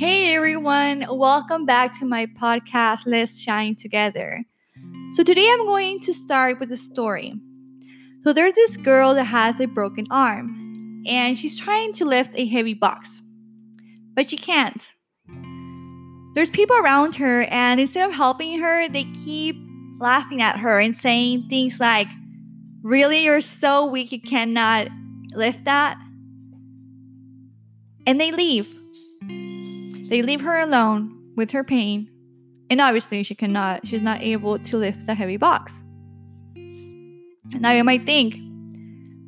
Hey everyone, welcome back to my podcast, Let's Shine Together. So, today I'm going to start with a story. So, there's this girl that has a broken arm, and she's trying to lift a heavy box, but she can't. There's people around her, and instead of helping her, they keep laughing at her and saying things like, Really, you're so weak, you cannot lift that? And they leave. They leave her alone with her pain, and obviously she cannot, she's not able to lift the heavy box. Now you might think,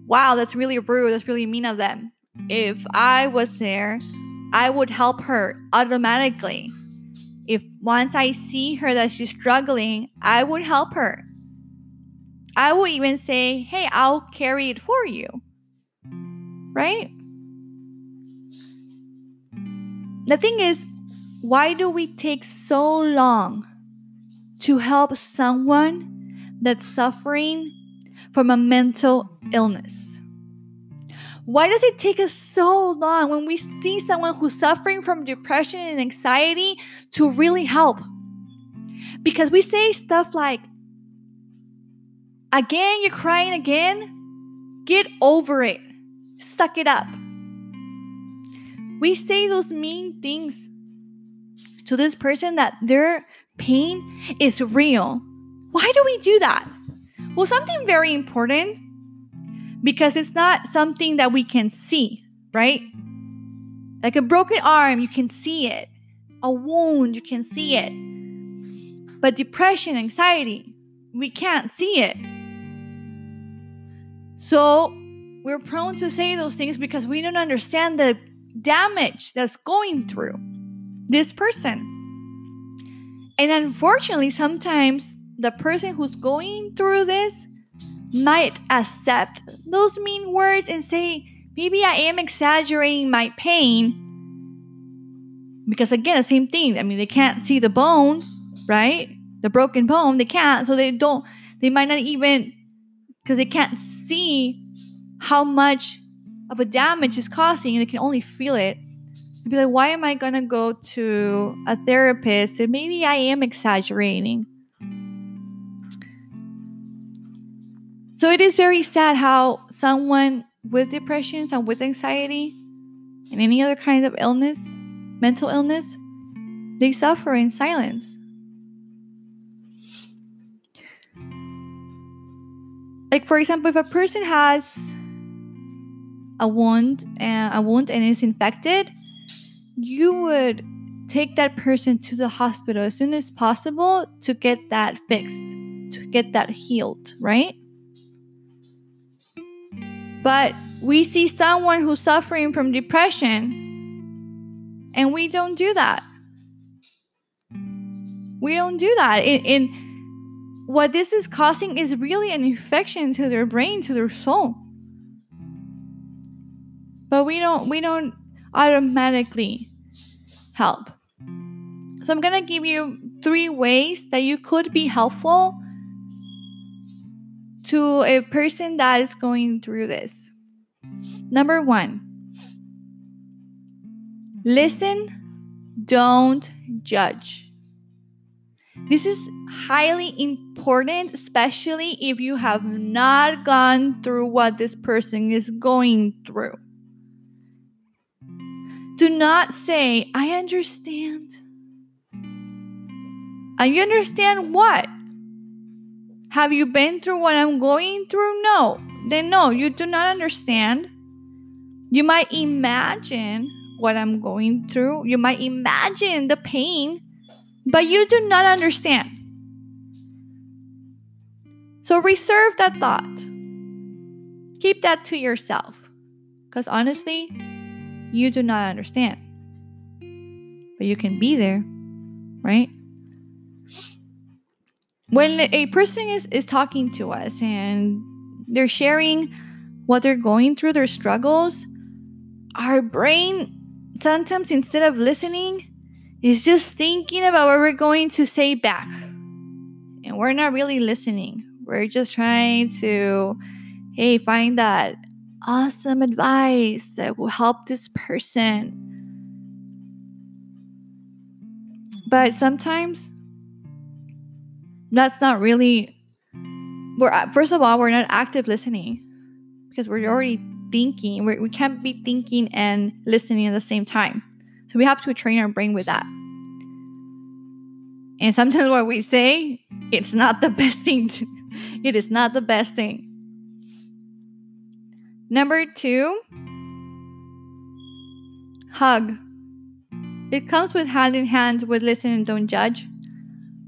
wow, that's really rude, that's really mean of them. If I was there, I would help her automatically. If once I see her that she's struggling, I would help her. I would even say, hey, I'll carry it for you. Right? The thing is, why do we take so long to help someone that's suffering from a mental illness? Why does it take us so long when we see someone who's suffering from depression and anxiety to really help? Because we say stuff like, Again, you're crying again? Get over it. Suck it up. We say those mean things to this person that their pain is real. Why do we do that? Well, something very important because it's not something that we can see, right? Like a broken arm, you can see it. A wound, you can see it. But depression, anxiety, we can't see it. So we're prone to say those things because we don't understand the damage that's going through this person. And unfortunately, sometimes the person who's going through this might accept those mean words and say, maybe I am exaggerating my pain. Because again, the same thing. I mean, they can't see the bone, right? The broken bone, they can't. So they don't, they might not even, because they can't see how much of a damage is causing and they can only feel it. And be like why am i to go to a therapist? And maybe i am exaggerating. So it is very sad how someone with depression and with anxiety and any other kind of illness mental illness they suffer in silence. Like for example if a person has a wound and uh, a wound and is infected you would take that person to the hospital as soon as possible to get that fixed to get that healed right? But we see someone who's suffering from depression and we don't do that. We don't do that. In, in what this is causing is really an infection to their brain, to their soul. But we don't we don't automatically help. So I'm going to give you three ways that you could be helpful to a person that is going through this. Number 1. Listen, don't judge. This is highly important, especially if you have not gone through what this person is going through. Do not say, I understand. And you understand what? Have you been through what I'm going through? No. Then, no, you do not understand. You might imagine what I'm going through. You might imagine the pain but you do not understand. So reserve that thought. Keep that to yourself. Because honestly, you do not understand. But you can be there, right? When a person is, is talking to us and they're sharing what they're going through, their struggles, our brain sometimes instead of listening, is just thinking about what we're going to say back. And we're not really listening. We're just trying to, hey, find that awesome advice that will help this person. But sometimes that's not really we're first of all we're not active listening because we're already thinking. We're, we can not be thinking and listening at the same time. So we have to train our brain with that. And sometimes what we say it's not the best thing to, it is not the best thing number two hug it comes with hand in hand with listen and don't judge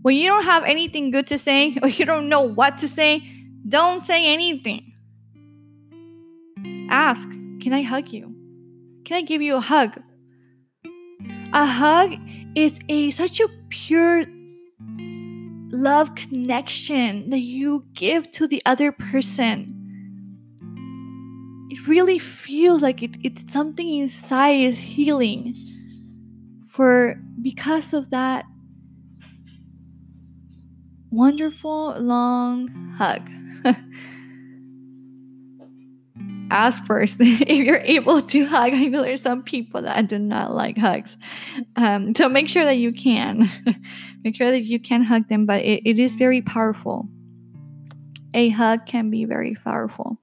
when you don't have anything good to say or you don't know what to say, don't say anything. Ask, can I hug you? Can I give you a hug? A hug is a such a pure love connection that you give to the other person. Really feels like it, it's something inside is healing. For because of that wonderful long hug. Ask first if you're able to hug. I know there's some people that do not like hugs. Um, so make sure that you can. make sure that you can hug them, but it, it is very powerful. A hug can be very powerful.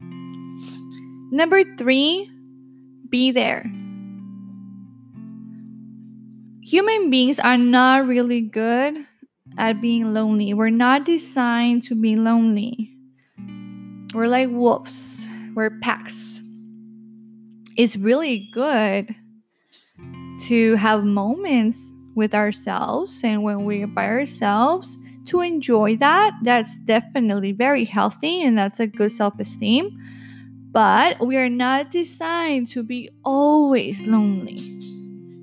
Number three, be there. Human beings are not really good at being lonely. We're not designed to be lonely. We're like wolves, we're packs. It's really good to have moments with ourselves and when we're by ourselves to enjoy that. That's definitely very healthy and that's a good self esteem. But we are not designed to be always lonely.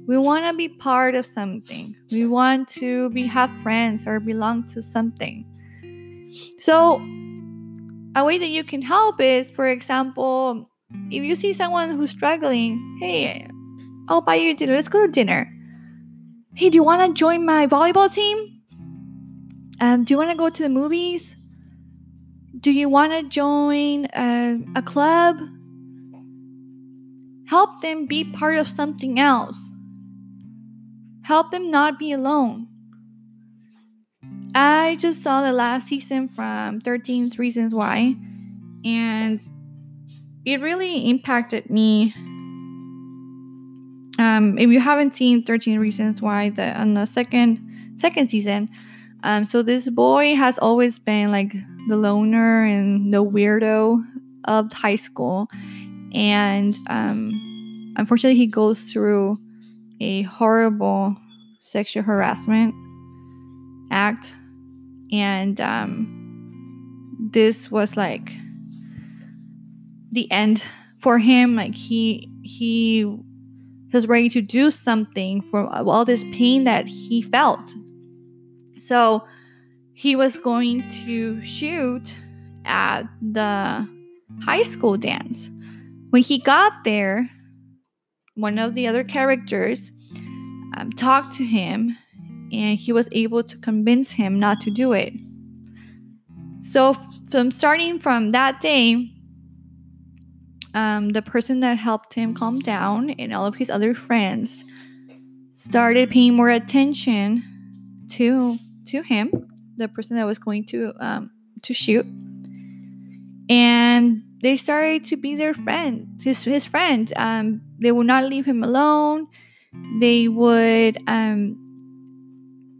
We want to be part of something. We want to be have friends or belong to something. So, a way that you can help is, for example, if you see someone who's struggling, hey, I'll buy you dinner. Let's go to dinner. Hey, do you want to join my volleyball team? Um, do you want to go to the movies? Do you want to join a, a club? Help them be part of something else. Help them not be alone. I just saw the last season from 13 Reasons Why, and it really impacted me. Um, if you haven't seen 13 Reasons Why, the on the second second season, um, so this boy has always been like the loner and the weirdo of high school, and um, unfortunately, he goes through a horrible sexual harassment act. And um, this was like the end for him. Like he he was ready to do something for all this pain that he felt. So he was going to shoot at the high school dance when he got there one of the other characters um, talked to him and he was able to convince him not to do it. So, from starting from that day, um, the person that helped him calm down and all of his other friends started paying more attention to to him, the person that was going to um, to shoot, and they started to be their friend, his his friend. Um, they would not leave him alone. They would um,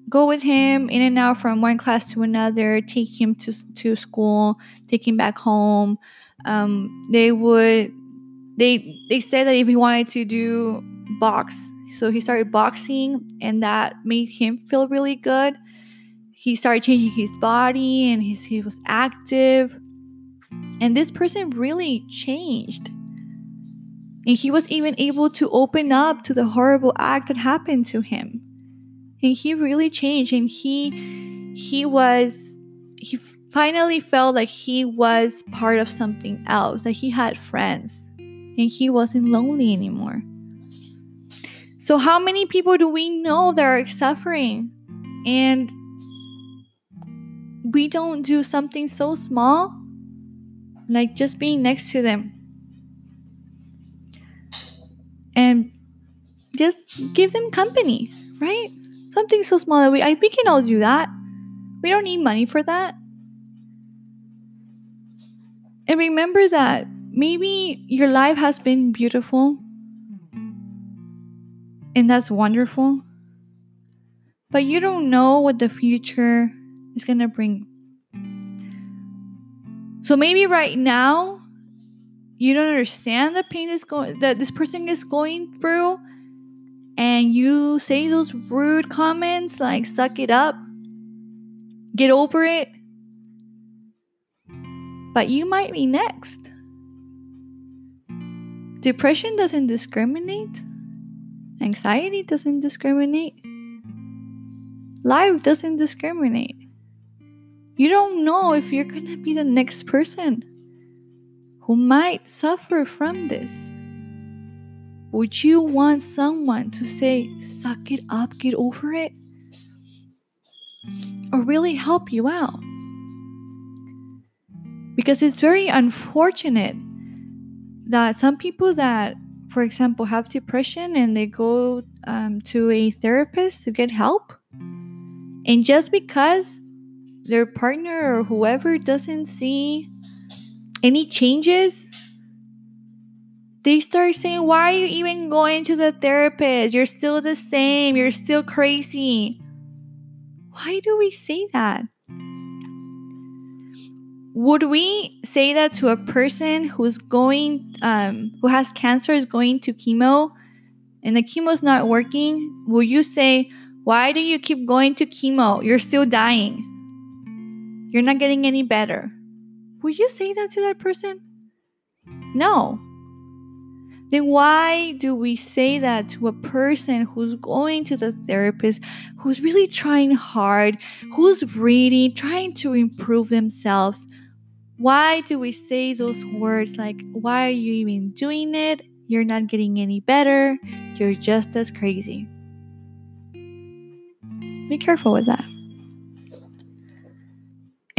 go with him in and out from one class to another, take him to to school, take him back home. Um, they would they they said that if he wanted to do box, so he started boxing, and that made him feel really good. He started changing his body, and his, he was active and this person really changed. And he was even able to open up to the horrible act that happened to him. And he really changed and he he was he finally felt like he was part of something else, that he had friends and he wasn't lonely anymore. So how many people do we know that are suffering and we don't do something so small like just being next to them and just give them company, right? Something so small that we I we can all do that. We don't need money for that. And remember that maybe your life has been beautiful and that's wonderful. But you don't know what the future is going to bring. So maybe right now you don't understand the pain is going that this person is going through and you say those rude comments like suck it up. Get over it. But you might be next. Depression doesn't discriminate. Anxiety doesn't discriminate. Life doesn't discriminate. You don't know if you're going to be the next person who might suffer from this. Would you want someone to say, suck it up, get over it? Or really help you out? Because it's very unfortunate that some people that, for example, have depression and they go um, to a therapist to get help, and just because their partner or whoever doesn't see any changes, they start saying, Why are you even going to the therapist? You're still the same. You're still crazy. Why do we say that? Would we say that to a person who's going, um, who has cancer, is going to chemo, and the chemo is not working? Will you say, Why do you keep going to chemo? You're still dying. You're not getting any better. Would you say that to that person? No. Then why do we say that to a person who's going to the therapist, who's really trying hard, who's reading, trying to improve themselves? Why do we say those words like, why are you even doing it? You're not getting any better. You're just as crazy. Be careful with that.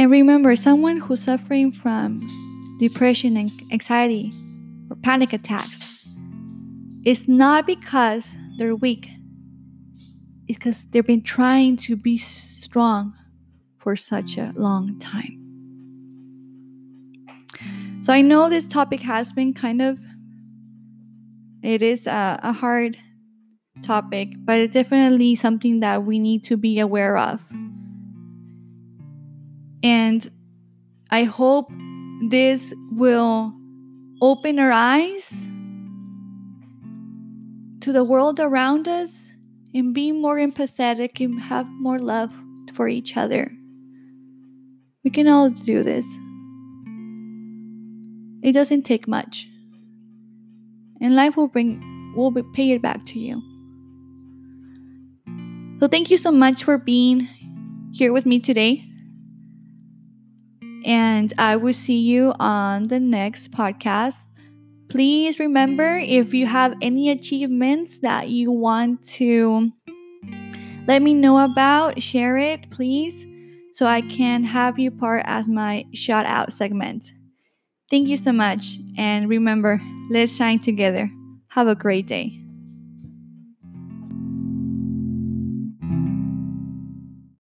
And remember, someone who's suffering from depression and anxiety or panic attacks, it's not because they're weak, it's because they've been trying to be strong for such a long time. So I know this topic has been kind of, it is a, a hard topic, but it's definitely something that we need to be aware of. And I hope this will open our eyes to the world around us and be more empathetic and have more love for each other. We can all do this. It doesn't take much. And life will bring will pay it back to you. So thank you so much for being here with me today. And I will see you on the next podcast. Please remember if you have any achievements that you want to let me know about, share it, please, so I can have you part as my shout out segment. Thank you so much. And remember, let's shine together. Have a great day.